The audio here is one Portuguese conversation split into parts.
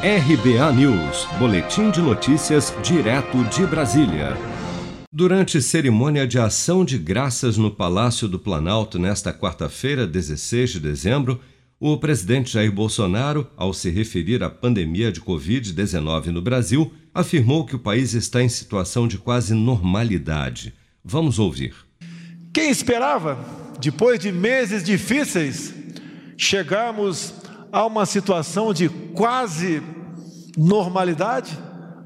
RBA News, Boletim de Notícias, direto de Brasília. Durante cerimônia de ação de graças no Palácio do Planalto nesta quarta-feira, 16 de dezembro, o presidente Jair Bolsonaro, ao se referir à pandemia de Covid-19 no Brasil, afirmou que o país está em situação de quase normalidade. Vamos ouvir. Quem esperava, depois de meses difíceis, chegarmos a uma situação de quase normalidade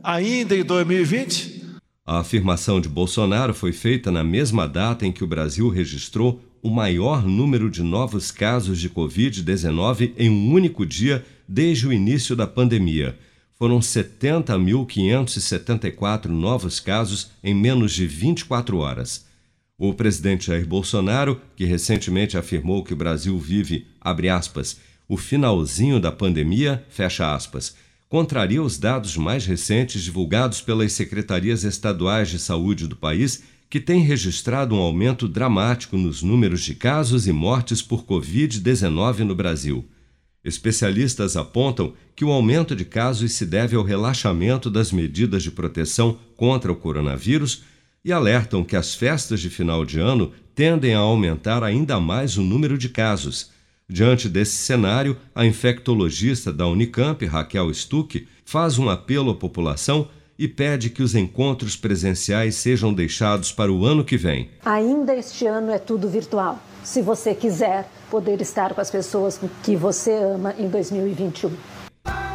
ainda em 2020? A afirmação de Bolsonaro foi feita na mesma data em que o Brasil registrou o maior número de novos casos de Covid-19 em um único dia desde o início da pandemia. Foram 70.574 novos casos em menos de 24 horas. O presidente Jair Bolsonaro, que recentemente afirmou que o Brasil vive, abre aspas, o finalzinho da pandemia, fecha aspas, contraria os dados mais recentes divulgados pelas secretarias estaduais de saúde do país, que têm registrado um aumento dramático nos números de casos e mortes por Covid-19 no Brasil. Especialistas apontam que o aumento de casos se deve ao relaxamento das medidas de proteção contra o coronavírus e alertam que as festas de final de ano tendem a aumentar ainda mais o número de casos Diante desse cenário, a infectologista da Unicamp, Raquel Stuck, faz um apelo à população e pede que os encontros presenciais sejam deixados para o ano que vem. Ainda este ano é tudo virtual. Se você quiser poder estar com as pessoas que você ama em 2021.